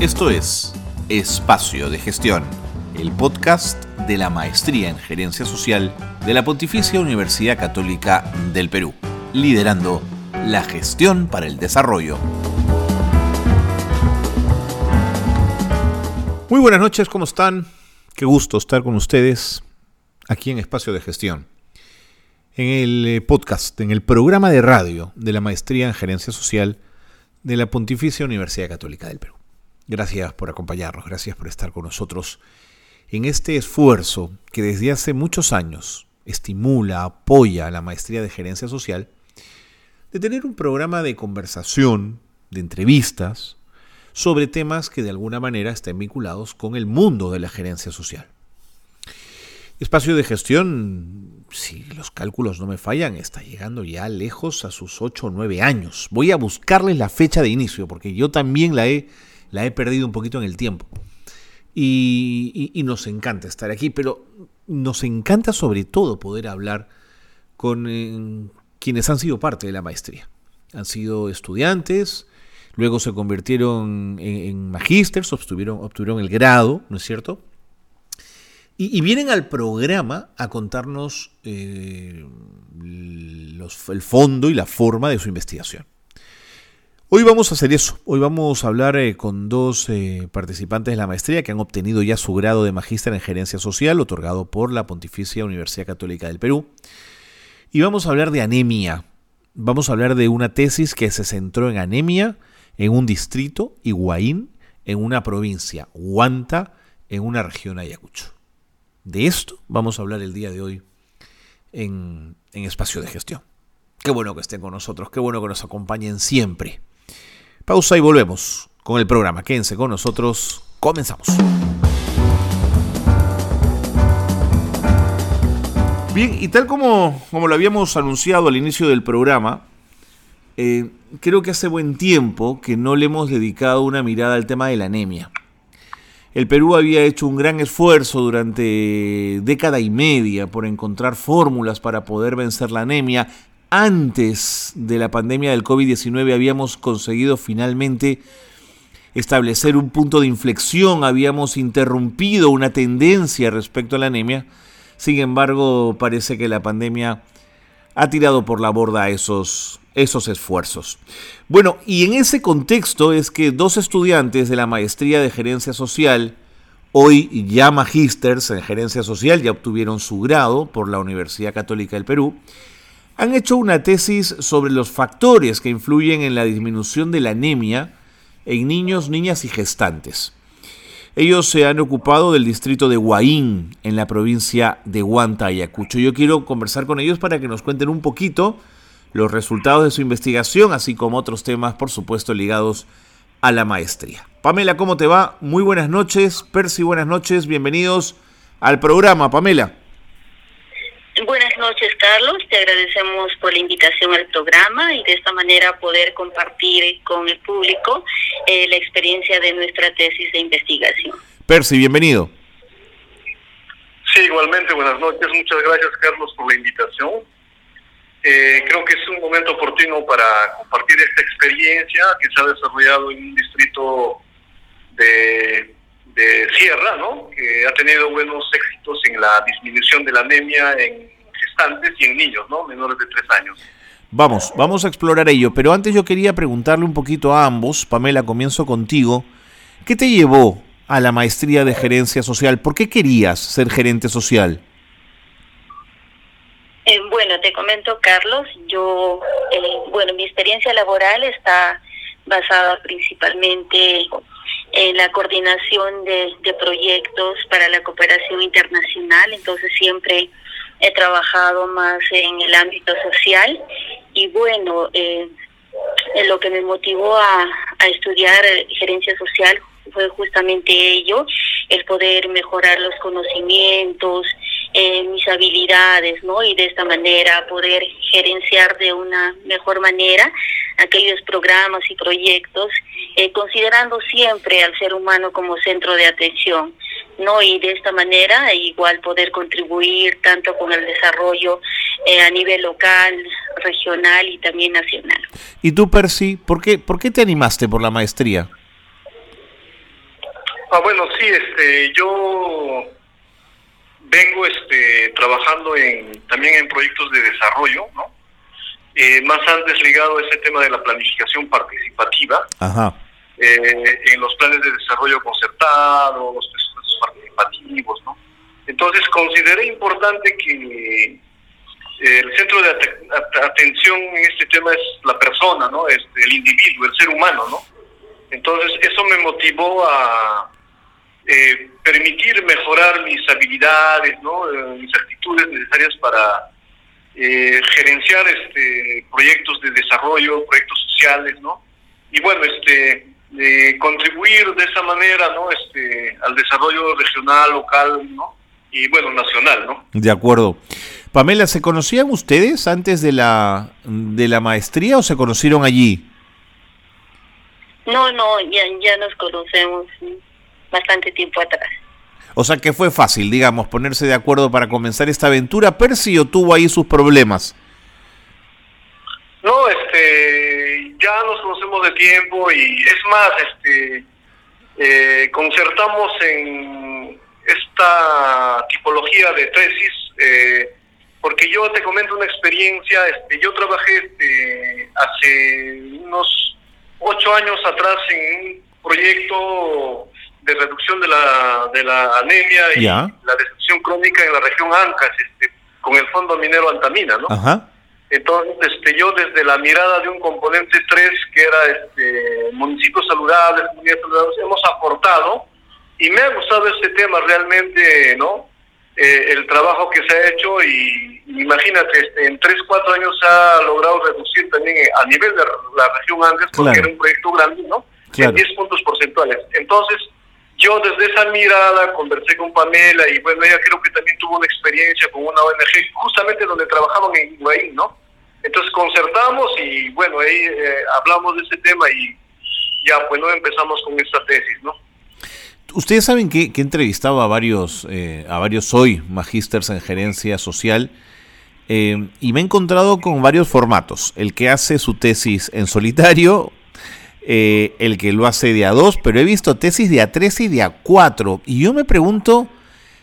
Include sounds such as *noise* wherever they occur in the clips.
Esto es Espacio de Gestión, el podcast de la Maestría en Gerencia Social de la Pontificia Universidad Católica del Perú, liderando la gestión para el desarrollo. Muy buenas noches, ¿cómo están? Qué gusto estar con ustedes aquí en Espacio de Gestión. En el eh, podcast, en el programa de radio de la Maestría en Gerencia Social de la Pontificia Universidad Católica del Perú. Gracias por acompañarnos, gracias por estar con nosotros en este esfuerzo que desde hace muchos años estimula, apoya la maestría de gerencia social, de tener un programa de conversación, de entrevistas, sobre temas que de alguna manera estén vinculados con el mundo de la gerencia social. Espacio de gestión, si los cálculos no me fallan, está llegando ya lejos a sus 8 o 9 años. Voy a buscarles la fecha de inicio, porque yo también la he la he perdido un poquito en el tiempo. Y, nos encanta estar aquí, pero nos encanta sobre todo poder hablar con eh, quienes han sido parte de la maestría. Han sido estudiantes, luego se convirtieron en, magísteres, obtuvieron, obtuvieron el grado, ¿no es cierto? Y, vienen al programa a contarnos eh, el fondo y la forma de su investigación. Hoy vamos a hacer eso. Hoy vamos a hablar eh, con dos eh, participantes de la maestría que han obtenido ya su grado de magíster en gerencia social, otorgado por la Pontificia Universidad Católica del Perú. Y vamos a hablar de anemia. Vamos a hablar de una tesis que se centró en anemia en un distrito, Higuaín, en una provincia, Huanta, en una región Ayacucho. De esto vamos a hablar el día de hoy en, en Espacio de Gestión. Qué bueno que estén con nosotros, qué bueno que nos acompañen siempre. Pausa y volvemos con el programa. Quédense con nosotros. Comenzamos. Bien, y tal como, como lo habíamos anunciado al inicio del programa, eh, creo que hace buen tiempo que no le hemos dedicado una mirada al tema de la anemia. El Perú había hecho un gran esfuerzo durante década y media por encontrar fórmulas para poder vencer la anemia antes de la pandemia del COVID-19 habíamos conseguido finalmente establecer un punto de inflexión, habíamos interrumpido una tendencia respecto a la anemia. Sin embargo, parece que la pandemia ha tirado por la borda esos, esos esfuerzos. Bueno, y en ese contexto es que dos estudiantes de la maestría de gerencia social, hoy ya magísters en gerencia social, ya obtuvieron su grado por la Universidad Católica del Perú, han hecho una tesis sobre los factores que influyen en la disminución de la anemia en niños, niñas y gestantes. Ellos se han ocupado del distrito de Huaín, en la provincia de Huanta, Ayacucho. Yo quiero conversar con ellos para que nos cuenten un poquito los resultados de su investigación, así como otros temas, por supuesto, ligados a la maestría. Pamela, ¿cómo te va? Muy buenas noches. Percy, buenas noches. Bienvenidos al programa, Pamela. Buenas noches, Carlos. Te agradecemos por la invitación al programa y de esta manera poder compartir con el público eh, la experiencia de nuestra tesis de investigación. Percy, bienvenido. Sí, igualmente, buenas noches. Muchas gracias, Carlos, por la invitación. Eh, creo que es un momento oportuno para compartir esta experiencia que se ha desarrollado en un distrito de de Sierra, ¿no? que ha tenido buenos éxitos en la disminución de la anemia en gestantes y en niños, ¿no? menores de tres años. Vamos, vamos a explorar ello, pero antes yo quería preguntarle un poquito a ambos, Pamela, comienzo contigo, ¿qué te llevó a la maestría de gerencia social? ¿Por qué querías ser gerente social? Eh, bueno, te comento, Carlos, yo, eh, bueno, mi experiencia laboral está basada principalmente en la coordinación de, proyectos para la cooperación internacional, entonces siempre he trabajado más en el ámbito social. Y bueno, eh, lo que me motivó a, a estudiar gerencia social fue justamente ello, el poder mejorar los conocimientos, eh, mis habilidades, ¿no? Y de esta manera poder gerenciar de una mejor manera aquellos programas y proyectos, eh, considerando siempre al ser humano como centro de atención. ¿no? Y de esta manera igual poder contribuir tanto con el desarrollo eh, a nivel local, regional y también nacional. ¿Y tú, Percy, por qué, por qué te animaste por la maestría? Ah, bueno, sí, este, yo vengo este, trabajando en, también en proyectos de desarrollo, ¿no? Eh, más antes ligado a ese tema de la planificación participativa, eh, en los planes de desarrollo concertado, los procesos participativos, ¿no? Entonces consideré importante que el centro de atención en este tema es la persona, ¿no? Este, el individuo, el ser humano, ¿no? Entonces eso me motivó a eh, permitir mejorar mis habilidades, ¿no? Eh, mis actitudes necesarias para eh, gerenciar este proyectos de desarrollo, proyectos sociales, ¿no? Y bueno, este contribuir de esa manera, ¿no? Este al desarrollo regional, local, ¿no? Y bueno, nacional, ¿no? De acuerdo. Pamela, ¿se conocían ustedes antes de la, de la maestría o se conocieron allí? No, no, ya, ya nos conocemos bastante tiempo atrás. O sea que fue fácil, digamos, ponerse de acuerdo para comenzar esta aventura. Percy o tuvo ahí sus problemas. No, este, ya nos conocemos de tiempo y es más, este, eh, concertamos en esta tipología de tesis eh, porque yo te comento una experiencia, este, yo trabajé este, hace unos ocho años atrás en un proyecto de reducción de la, de la anemia y la destrucción crónica en la región Ancas, este, con el Fondo Minero Antamina, ¿no? Entonces, este, yo desde la mirada de un componente 3, que era este, municipios saludables, comunidades saludables, hemos aportado, y me ha gustado este tema realmente, ¿no? Eh, el trabajo que se ha hecho y, imagínate, este, en 3, 4 años se ha logrado reducir también eh, a nivel de la región Andes, porque era un proyecto grande, ¿no? En 10 puntos porcentuales. Entonces, yo desde esa mirada conversé con Pamela y bueno, ella creo que también tuvo una experiencia con una ONG, justamente donde trabajaban en Higuaín, ¿no? Entonces concertamos y bueno, ahí eh, hablamos de ese tema y ya, pues no empezamos con esta tesis, ¿no? Ustedes saben que, he entrevistado a varios, eh, a varios hoy magísters en gerencia social eh, y me he encontrado con varios formatos. El que hace su tesis en solitario, eh, el que lo hace de a dos, pero he visto tesis de a tres y de a cuatro. Y yo me pregunto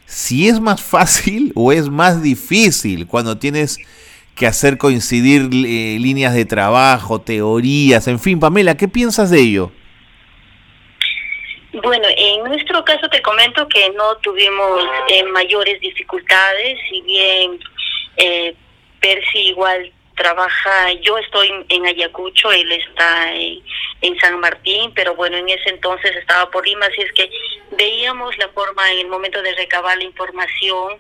si es más fácil *laughs* o es más difícil cuando tienes que hacer coincidir líneas de trabajo, teorías, en fin. Pamela, ¿qué piensas de ello? Bueno, en nuestro caso te comento que no tuvimos eh, mayores dificultades, si bien eh, Percy igual trabaja, yo estoy en Ayacucho, él está en, San Martín, pero bueno, en ese entonces estaba por Lima, así es que veíamos la forma en el momento de recabar la información,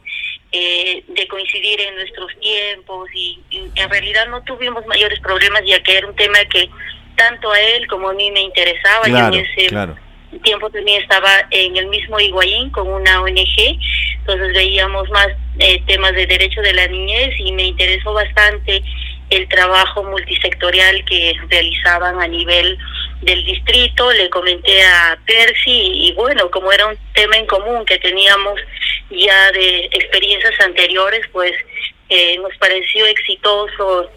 eh, de coincidir en nuestros tiempos y, en realidad no tuvimos mayores problemas ya que era un tema que tanto a él como a mí me interesaba. y en ese, claro tiempo también estaba en el mismo Higuaín con una ONG, entonces veíamos más eh, temas de derecho de la niñez y me interesó bastante el trabajo multisectorial que realizaban a nivel del distrito, le comenté a Percy y, bueno, como era un tema en común que teníamos ya de experiencias anteriores, pues eh, nos pareció exitoso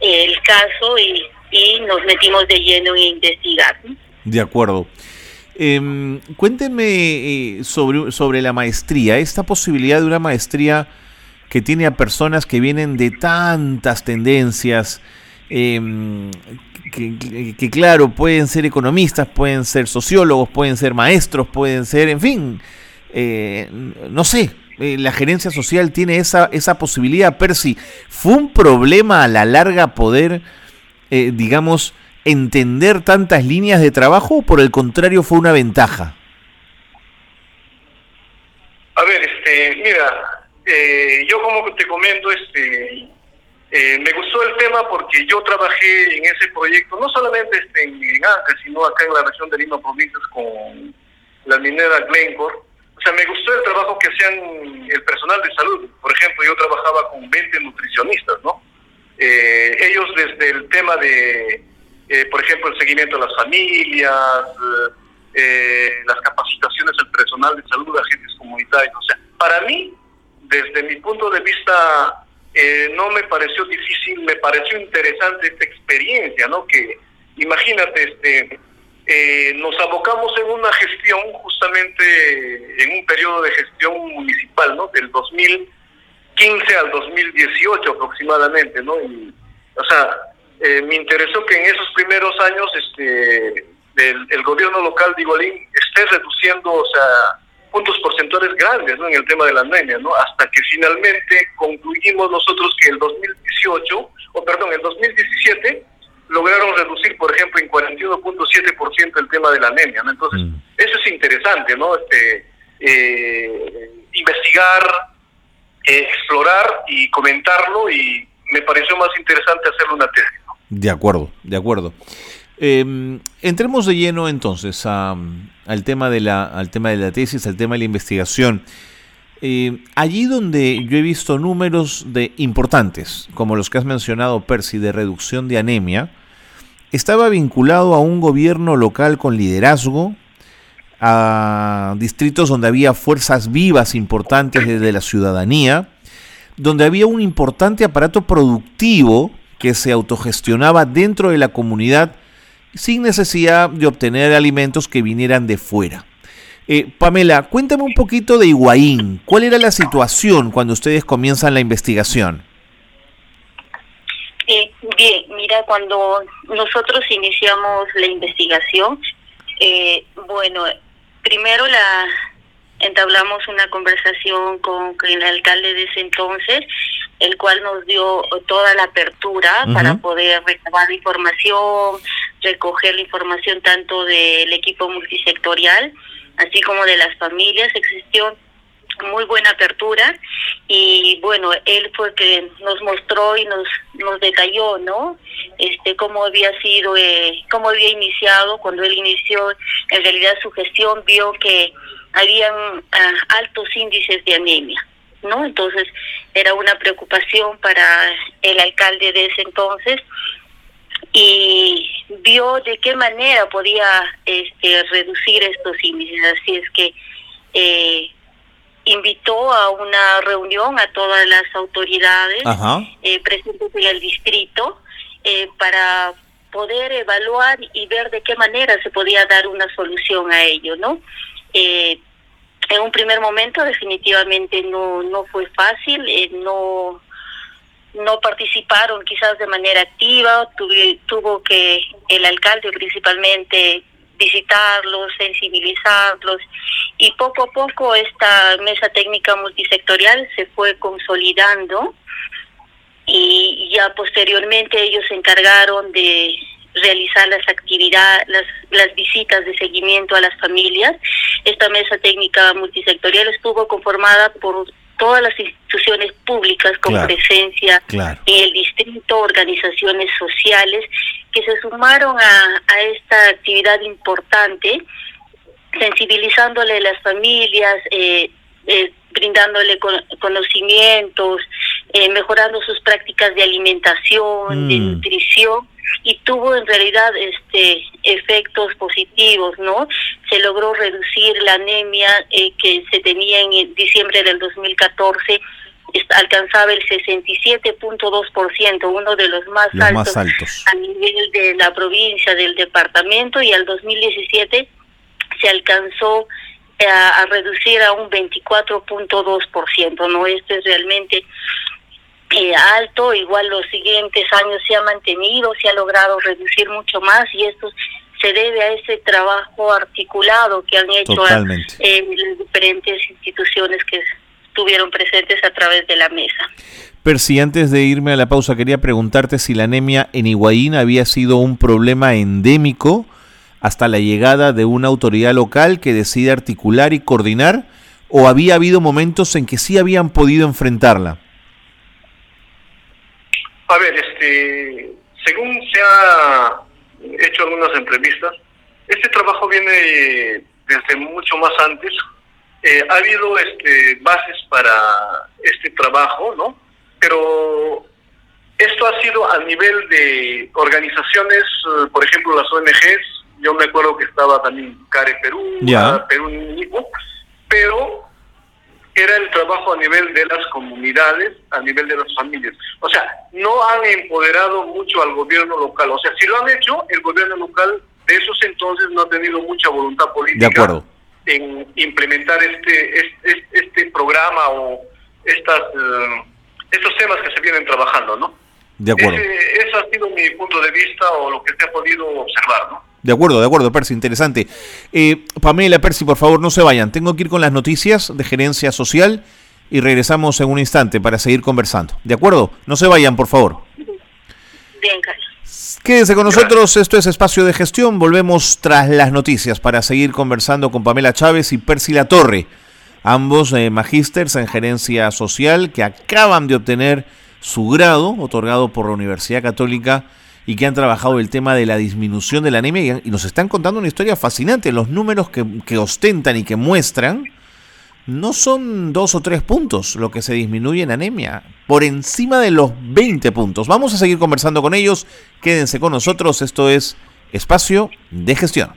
el caso y, y nos metimos de lleno en investigar. De acuerdo. Cuéntenme eh, sobre, sobre la maestría, esta posibilidad de una maestría que tiene a personas que vienen de tantas tendencias, em, que, claro, pueden ser economistas, pueden ser sociólogos, pueden ser maestros, pueden ser, en fin, eh, no sé, eh, la gerencia social tiene esa, esa posibilidad. Percy, ¿fue un problema a la larga poder, digamos, entender tantas líneas de trabajo o por el contrario fue una ventaja? A ver, este, mira, eh, yo como te comento, este, eh, me gustó el tema porque yo trabajé en ese proyecto, no solamente este, en, Anca, sino acá en la región de Lima Provincias con la minera Glencore. O sea, me gustó el trabajo que hacían el personal de salud. Por ejemplo, yo trabajaba con 20 nutricionistas, ¿no? Eh, ellos desde el tema de eh, por ejemplo, el seguimiento de las familias, eh, las capacitaciones del personal de salud, agentes comunitarios. O sea, para mí, desde mi punto de vista, no me pareció difícil, me pareció interesante esta experiencia, ¿no? Que imagínate, este, eh, nos abocamos en una gestión, justamente en un periodo de gestión municipal, ¿no? Del 2015 al 2018 aproximadamente, ¿no? Y, o sea, eh, me interesó que en esos primeros años este el, gobierno local de Igualín esté reduciendo, o sea, puntos porcentuales grandes ¿no? en el tema de la anemia, ¿no? Hasta que finalmente concluimos nosotros que el 2018, o perdón, el 2017 lograron reducir, por ejemplo, en 41.7% el tema de la anemia, ¿no? Entonces, mm. eso es interesante, ¿no? Este, eh, investigar, eh, explorar y comentarlo y me pareció más interesante hacerlo una tesis. De acuerdo, de acuerdo. Em, entremos de lleno entonces al, tema de la, al tema de la tesis, al tema de la investigación. Eh, allí donde yo he visto números de importantes, como los que has mencionado, Percy, de reducción de anemia, estaba vinculado a un gobierno local con liderazgo, a distritos donde había fuerzas vivas importantes desde la ciudadanía, donde había un importante aparato productivo que se autogestionaba dentro de la comunidad sin necesidad de obtener alimentos que vinieran de fuera. Eh, Pamela, cuéntame un poquito de Higuaín. ¿Cuál era la situación cuando ustedes comienzan la investigación? Eh, bien, mira, cuando nosotros iniciamos la investigación, eh, bueno, primero la entablamos una conversación con, el alcalde de ese entonces, el cual nos dio toda la apertura para poder recabar información, recoger la información tanto del equipo multisectorial, así como de las familias. Existió muy buena apertura y bueno, él fue que nos mostró y nos nos detalló, ¿no? Este cómo había sido eh, cómo había iniciado cuando él inició en realidad su gestión vio que habían ah, altos índices de anemia, ¿no? Entonces era una preocupación para el alcalde de ese entonces y vio de qué manera podía este, reducir estos índices. Así es que eh, invitó a una reunión a todas las autoridades eh, presentes en el distrito eh, para poder evaluar y ver de qué manera se podía dar una solución a ello, ¿no? Eh, en un primer momento definitivamente no no fue fácil, eh, no no participaron quizás de manera activa, tuvo que el alcalde principalmente visitarlos, sensibilizarlos y poco a poco esta mesa técnica multisectorial se fue consolidando y ya posteriormente ellos se encargaron de realizar las actividades, las, las visitas de seguimiento a las familias. Esta mesa técnica multisectorial estuvo conformada por todas las instituciones públicas con presencia en el distrito, organizaciones sociales que se sumaron a, a esta actividad importante, sensibilizándole a las familias, eh, eh, brindándole conocimientos, eh, mejorando sus prácticas de alimentación, de mm. nutrición y tuvo en realidad este efectos positivos, ¿no? Se logró reducir la anemia eh, que se tenía en diciembre del 2014 alcanzaba el 67.2%, uno de los más, altos más altos a nivel de la provincia, del departamento, y al 2017 se alcanzó a, a reducir a un 24.2%, ¿no? Esto es realmente eh, alto, igual los siguientes años se ha mantenido, se ha logrado reducir mucho más y esto se debe a ese trabajo articulado que han hecho eh, las diferentes instituciones que estuvieron presentes a través de la mesa. Percy, antes de irme a la pausa, quería preguntarte si la anemia en Higuaín había sido un problema endémico hasta la llegada de una autoridad local que decide articular y coordinar, o había habido momentos en que sí habían podido enfrentarla. A ver, este, según se ha hecho algunas entrevistas, este trabajo viene desde mucho más antes. Eh, ha habido este, bases para este trabajo, ¿no? Pero esto ha sido a nivel de organizaciones, eh, por ejemplo, las ONGs. Yo me acuerdo que estaba también CARE Perú, Perú pero era el trabajo a nivel de las comunidades, a nivel de las familias. O sea, no han empoderado mucho al gobierno local. O sea, si lo han hecho, el gobierno local de esos entonces no ha tenido mucha voluntad política de acuerdo. en implementar este, este, este programa o estas, eh, estos temas que se vienen trabajando, ¿no? De acuerdo. Ese, ha sido mi punto de vista o lo que se ha podido observar, ¿no? De acuerdo, de acuerdo, Percy, interesante. Eh, Pamela, Percy, por favor, no se vayan. Tengo que ir con las noticias de gerencia social y regresamos en un instante para seguir conversando. ¿De acuerdo? No se vayan, por favor. Bien, Carlos. Quédense con nosotros, esto es Espacio de Gestión. Volvemos tras las noticias para seguir conversando con Pamela Chávez y Percy La Torre, ambos eh, magísters en gerencia social que acaban de obtener su grado, otorgado por la Universidad Católica, y que han trabajado el tema de la disminución de la anemia y nos están contando una historia fascinante. Los números que, que ostentan y que muestran no son dos o tres puntos lo que se disminuye en anemia, por encima de los 20 puntos. Vamos a seguir conversando con ellos, quédense con nosotros, esto es Espacio de Gestión.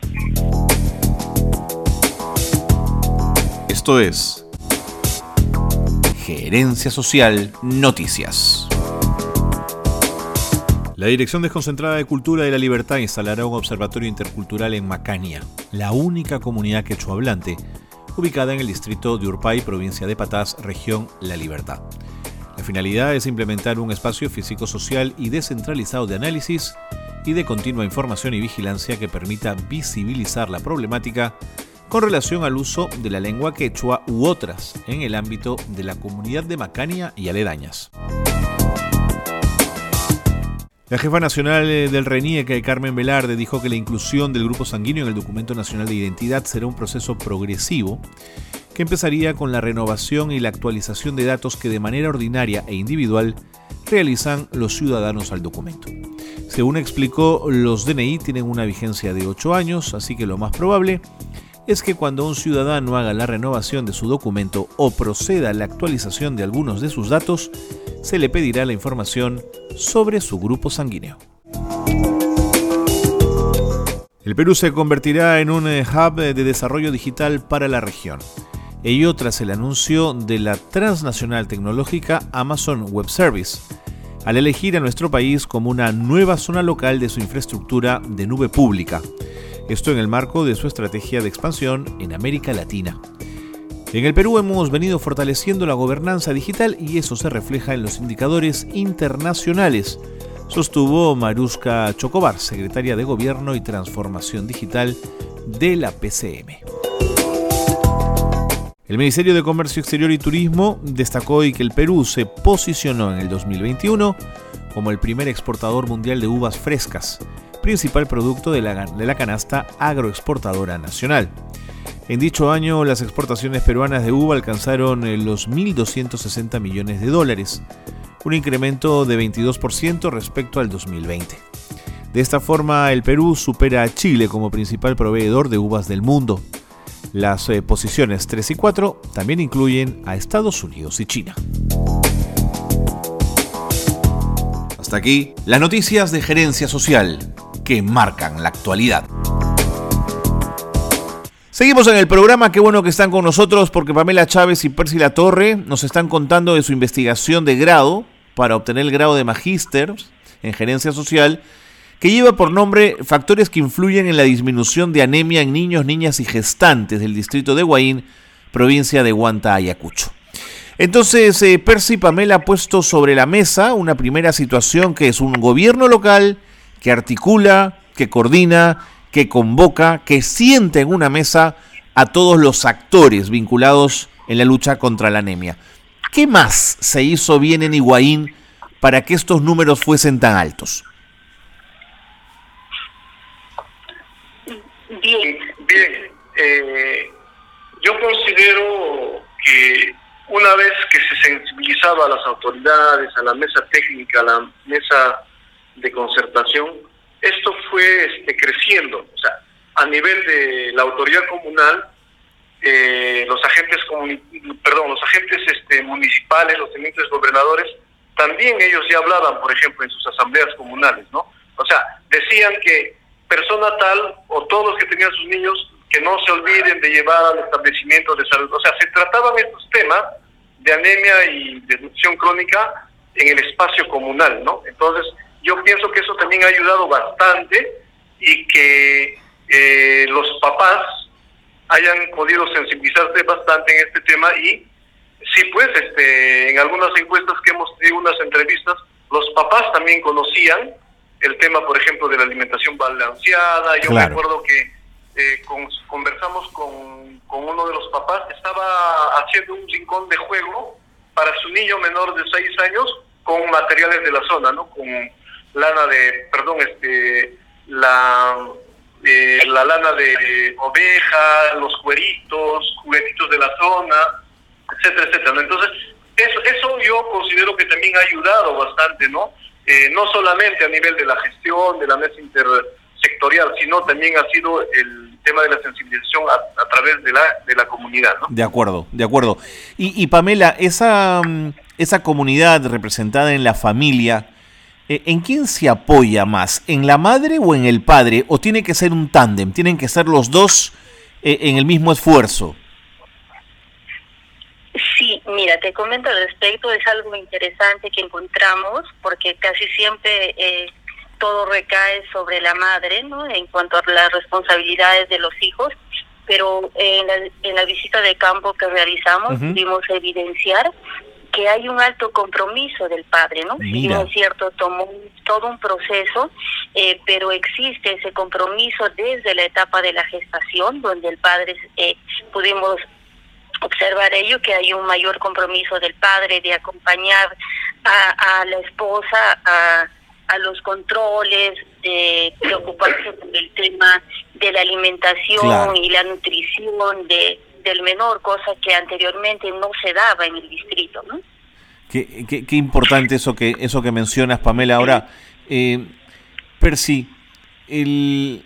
Esto es Gerencia Social Noticias. La Dirección Desconcentrada de Cultura y la Libertad instalará un observatorio intercultural en Macania, la única comunidad quechohablante ubicada en el distrito de Urpay, provincia de Patás, región La Libertad. La finalidad es implementar un espacio físico-social y descentralizado de análisis y de continua información y vigilancia que permita visibilizar la problemática con relación al uso de la lengua quechua u otras en el ámbito de la comunidad de Macania y aledañas. La jefa nacional eh, del RENIEC, Carmen Velarde, dijo que la inclusión del grupo sanguíneo en el documento nacional de identidad será un proceso progresivo que empezaría con la renovación y la actualización de datos que de manera ordinaria e individual realizan los ciudadanos al documento. Según explicó, los DNI tienen una vigencia de 8 años, así que lo más probable que cuando un ciudadano haga la renovación de su documento o proceda a la actualización de algunos de sus datos, se le pedirá la información sobre su grupo sanguíneo. El Perú se convertirá en un eh, hub de desarrollo digital para la región. Ello tras el anuncio de la transnacional tecnológica Amazon Web Service, al elegir a nuestro país como una nueva zona local de su infraestructura de nube pública. Esto en el marco de su estrategia de expansión en América Latina. En el Perú hemos venido fortaleciendo la gobernanza digital y eso se refleja en los indicadores internacionales, sostuvo Maruska Chocobar, secretaria de Gobierno y Transformación Digital de la PCM. El Ministerio de Comercio Exterior y Turismo destacó hoy que el Perú se posicionó en el 2021 como el primer exportador mundial de uvas frescas, principal producto de la, de la canasta agroexportadora nacional. En dicho año, las exportaciones peruanas de uva alcanzaron eh, los 1.260 millones de dólares, un incremento de 22% respecto al 2020. De esta forma, el Perú supera a Chile como principal proveedor de uvas del mundo. Las eh, posiciones 3 y 4 también incluyen a Estados Unidos y China. Hasta aquí las noticias de gerencia social que marcan la actualidad. Seguimos en el programa, qué bueno que están con nosotros porque Pamela Chávez y Percy La Torre nos están contando de su investigación de grado para obtener el grado de magíster en gerencia social que lleva por nombre Factores que influyen en la disminución de anemia en niños, niñas y gestantes del distrito de Huaín, provincia de Huanta, Ayacucho. Entonces, eh, Percy Pamela ha puesto sobre la mesa una primera situación que es un gobierno local que articula, que coordina que convoca, que siente en una mesa a todos los actores vinculados en la lucha contra la anemia. ¿Qué más se hizo bien en Higuaín para que estos números fuesen tan altos? Bien, bien. Eh, yo considero que una vez que se sensibilizaba a las autoridades, a la mesa técnica, a la mesa de concertación, esto fue este, creciendo. O sea, a nivel de la autoridad comunal, eh, los agentes perdón, los agentes este, municipales, los tenientes gobernadores, también ellos ya hablaban, por ejemplo, en sus asambleas comunales, ¿no? O sea, decían que persona tal o todos los que tenían sus niños que no se olviden de llevar al establecimiento de salud. O sea, se trataban estos temas de anemia y de nutrición crónica en el espacio comunal, ¿no? Entonces, yo pienso que eso también ha ayudado bastante y que eh, los papás hayan podido sensibilizarse bastante en este tema y sí, pues, este, en algunas encuestas que hemos tenido, unas entrevistas, los papás también conocían el tema, por ejemplo, de la alimentación balanceada. Yo me acuerdo que eh, conversamos con, con uno de los papás, estaba haciendo un rincón de juego para su niño menor de 6 años con materiales de la zona, ¿no? Con lana de, perdón, este, la, eh, la lana de oveja, los cueritos, juguetitos de la zona, etcétera, etcétera. Entonces, eso, eso yo considero que también ha ayudado bastante, ¿no? Eh, no solamente a nivel de la gestión, de la mesa intersectorial, sino también ha sido el tema de la sensibilización a, través de la, de la comunidad, ¿no? De acuerdo, de acuerdo. Y, y Pamela, esa, esa comunidad representada en la familia, ¿en quién se apoya más? ¿En la madre o en el padre? ¿O tiene que ser un tándem? ¿Tienen que ser los dos eh, en el mismo esfuerzo? Sí, mira, te comento al respecto, es algo interesante que encontramos porque casi siempre eh, todo recae sobre la madre, ¿no? En cuanto a las responsabilidades de los hijos, pero en la, en la visita de campo que realizamos pudimos evidenciar que hay un alto compromiso del padre, ¿no? Mira. es cierto, tomó todo un proceso, eh, pero existe ese compromiso desde la etapa de la gestación, donde el padre eh, pudimos observar ello, que hay un mayor compromiso del padre de acompañar a, la esposa a, a los controles, de preocuparse por el tema de la alimentación y la nutrición de del menor, cosa que anteriormente no se daba en el distrito, ¿no? Qué, qué, importante eso que eso que mencionas, Pamela. Ahora, eh, Percy, el,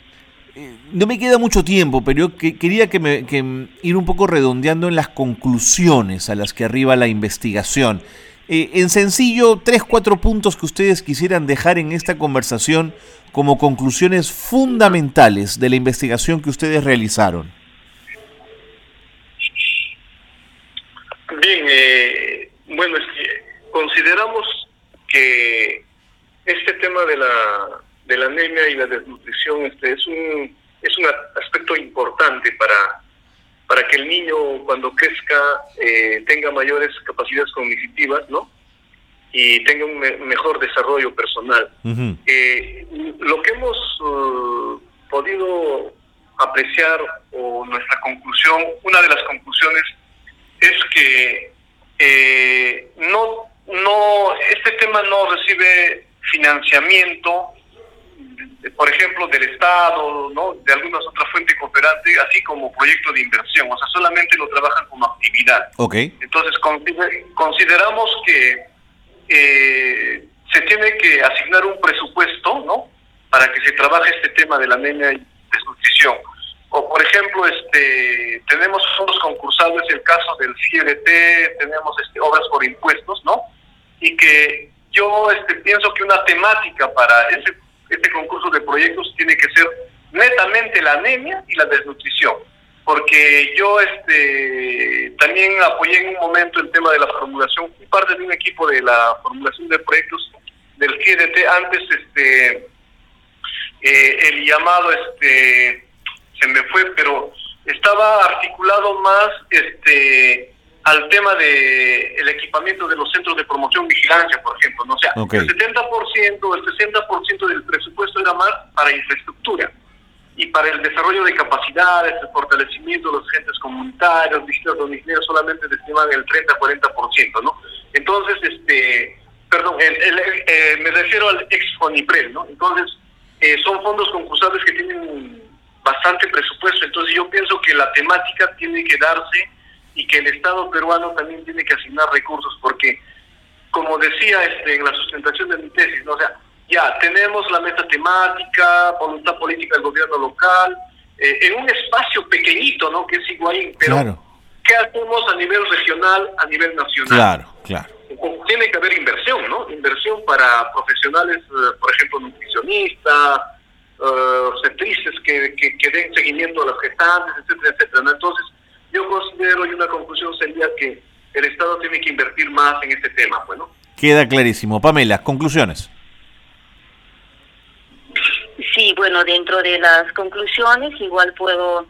eh, no me queda mucho tiempo, pero yo quería que, me, que ir un poco redondeando en las conclusiones a las que arriba la investigación. Eh, en sencillo, tres, cuatro puntos que ustedes quisieran dejar en esta conversación como conclusiones fundamentales de la investigación que ustedes realizaron. Bien, eh, bueno, consideramos que este tema de la, de la anemia y la desnutrición este, es un es un aspecto importante para, para que el niño cuando crezca eh, tenga mayores capacidades cognitivas, ¿no? Y tenga un mejor desarrollo personal. Eh, lo que hemos uh, podido apreciar o nuestra conclusión, una de las conclusiones es que eh, no, no, este tema no recibe financiamiento, por ejemplo, del Estado, ¿no? de alguna otra fuente cooperante, así como proyecto de inversión, o sea, solamente lo trabajan como actividad. Okay. Entonces, consideramos que eh, se tiene que asignar un presupuesto, ¿no? Para que se trabaje este tema de la anemia y desnutrición. O por ejemplo, este tenemos fondos concursables, el caso del CIRT, tenemos este, obras por impuestos, ¿no? Y que yo este, pienso que una temática para ese, este concurso de proyectos tiene que ser netamente la anemia y la desnutrición. Porque yo este también apoyé en un momento el tema de la formulación, fui parte de un equipo de la formulación de proyectos del CIRT, antes este eh, el llamado este se me fue, pero estaba articulado más este al tema de el equipamiento de los centros de promoción vigilancia, por ejemplo, no o sea, el 70%, el 60% del presupuesto era más para infraestructura y para el desarrollo de capacidades, el fortalecimiento de los agentes comunitarios, visitas domiciliarias solamente destinaban el 30-40%, ¿no? Entonces, este, perdón, eh, me refiero al ex FONIPREL, ¿no? Entonces, eh, son fondos concursables que tienen bastante presupuesto. Entonces yo pienso que la temática tiene que darse y que el Estado peruano también tiene que asignar recursos, porque como decía este, en la sustentación de mi tesis, ¿no? o sea, ya tenemos la meta temática, voluntad política del gobierno local, eh, en un espacio pequeñito, ¿no? Que es Higuaín, pero ¿qué hacemos a nivel regional, a nivel nacional? Claro, claro. Tiene que haber inversión, ¿no? Inversión para profesionales, eh, por ejemplo, nutricionistas, uh, que, que, den seguimiento a los gestantes, etcétera, etcétera. Entonces, yo considero y una conclusión sería que el Estado tiene que invertir más en este tema. Bueno. Queda clarísimo. Pamela, conclusiones. Sí, bueno, dentro de las conclusiones igual puedo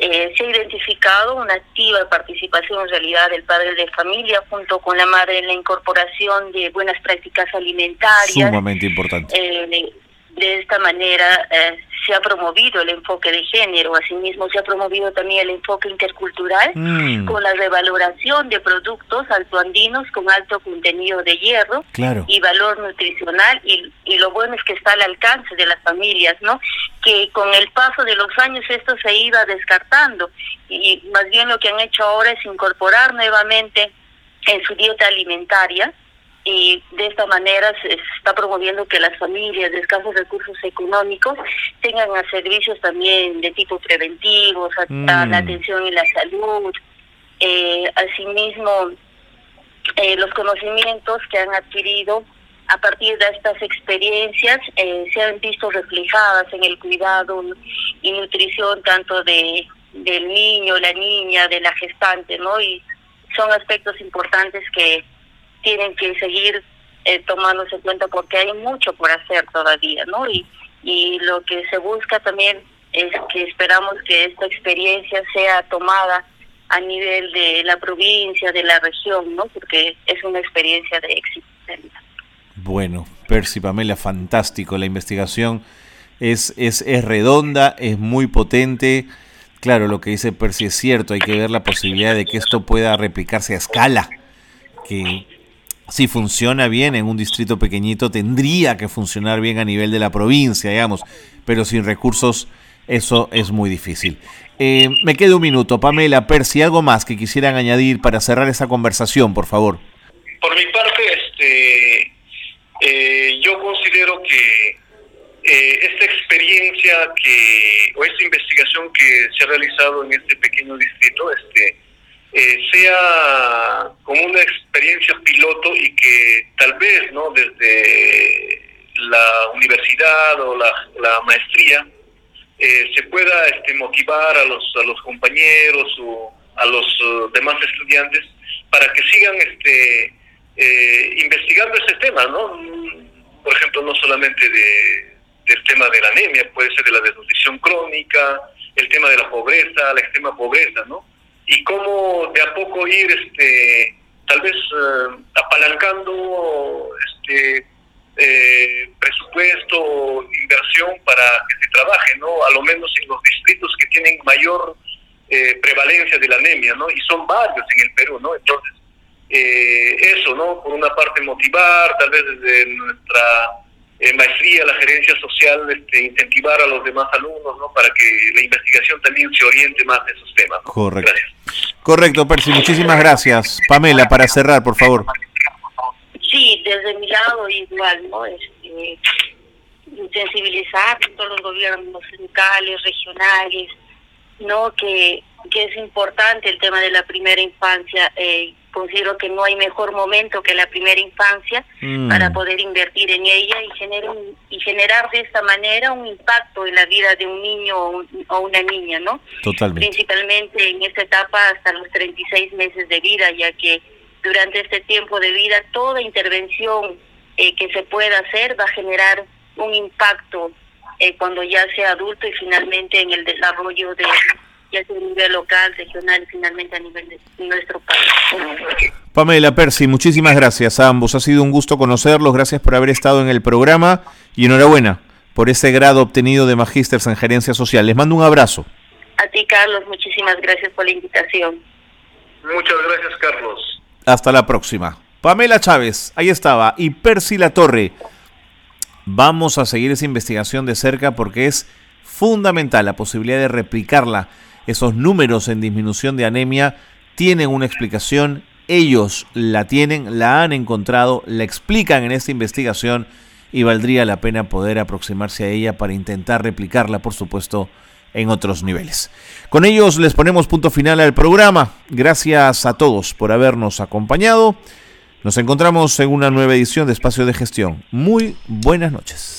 eh, se ha identificado una activa participación en realidad del padre de familia junto con la madre en la incorporación de buenas prácticas alimentarias. Sumamente importante. Eh, de esta manera eh, se ha promovido el enfoque de género, asimismo se ha promovido también el enfoque intercultural mm. con la revaloración de productos altoandinos con alto contenido de hierro y valor nutricional y, y lo bueno es que está al alcance de las familias, ¿no? Que con el paso de los años esto se iba descartando y más bien lo que han hecho ahora es incorporar nuevamente en su dieta alimentaria y de esta manera se está promoviendo que las familias de escasos recursos económicos tengan servicios también de tipo preventivo, mm. la atención y la salud. Eh, asimismo, eh, los conocimientos que han adquirido a partir de estas experiencias eh, se han visto reflejadas en el cuidado y nutrición tanto de del niño, la niña, de la gestante, ¿no? Y son aspectos importantes que tienen que seguir eh, tomándose en cuenta porque hay mucho por hacer todavía, ¿no? Y, y lo que se busca también es que esperamos que esta experiencia sea tomada a nivel de la provincia, de la región, ¿no? Porque es una experiencia de éxito. Bueno, Percy Pamela, fantástico. La investigación es, es, es redonda, es muy potente. Claro, lo que dice Percy es cierto, hay que ver la posibilidad de que esto pueda replicarse a escala, que si funciona bien en un distrito pequeñito, tendría que funcionar bien a nivel de la provincia, digamos, pero sin recursos eso es muy difícil. Eh, me queda un minuto. Pamela, Percy, ¿algo más que quisieran añadir para cerrar esa conversación, por favor? Por mi parte, este, eh, yo considero que eh, esta experiencia que, o esta investigación que se ha realizado en este pequeño distrito, este, eh, sea como una experiencia piloto y que tal vez no desde la universidad o la, maestría eh, se pueda este, motivar a los a los compañeros o a los uh, demás estudiantes para que sigan este eh, investigando ese tema no por ejemplo no solamente de, del tema de la anemia puede ser de la desnutrición crónica el tema de la pobreza la extrema pobreza no y cómo de a poco ir este tal vez eh, apalancando este eh, presupuesto inversión para que se trabaje no a lo menos en los distritos que tienen mayor eh, prevalencia de la anemia no y son varios en el Perú no entonces eso no por una parte motivar tal vez desde nuestra maestría, la gerencia social, este, incentivar a los demás alumnos, ¿no? Para que la investigación también se oriente más en esos temas. Correcto. Correcto, Percy. Muchísimas gracias. Pamela, para cerrar, por favor. Sí, desde mi lado igual, ¿no? Este, sensibilizar a todos los gobiernos locales, regionales, ¿no? Que, que es importante el tema de la primera infancia. Eh, considero que no hay mejor momento que la primera infancia mm. para poder invertir en ella y generar y generar de esta manera un impacto en la vida de un niño o, una niña, ¿no? Totalmente. Principalmente en esta etapa hasta los 36 meses de vida, ya que durante este tiempo de vida toda intervención eh, que se pueda hacer va a generar un impacto eh, cuando ya sea adulto y finalmente en el desarrollo de ya sea a nivel local, regional y finalmente a nivel de nuestro país. Pamela Percy, muchísimas gracias a ambos. Ha sido un gusto conocerlos. Gracias por haber estado en el programa y enhorabuena por ese grado obtenido de Magíster en Gerencia Social. Les mando un abrazo. A ti, Carlos, muchísimas gracias por la invitación. Muchas gracias, Carlos. Hasta la próxima. Pamela Chávez, ahí estaba, y Percy La Torre. Vamos a seguir esa investigación de cerca porque es fundamental la posibilidad de replicarla esos números en disminución de anemia tienen una explicación, ellos la tienen, la han encontrado, la explican en esta investigación y valdría la pena poder aproximarse a ella para intentar replicarla, por supuesto, en otros niveles. Con ellos les ponemos punto final al programa. Gracias a todos por habernos acompañado. Nos encontramos en una nueva edición de Espacio de Gestión. Muy buenas noches.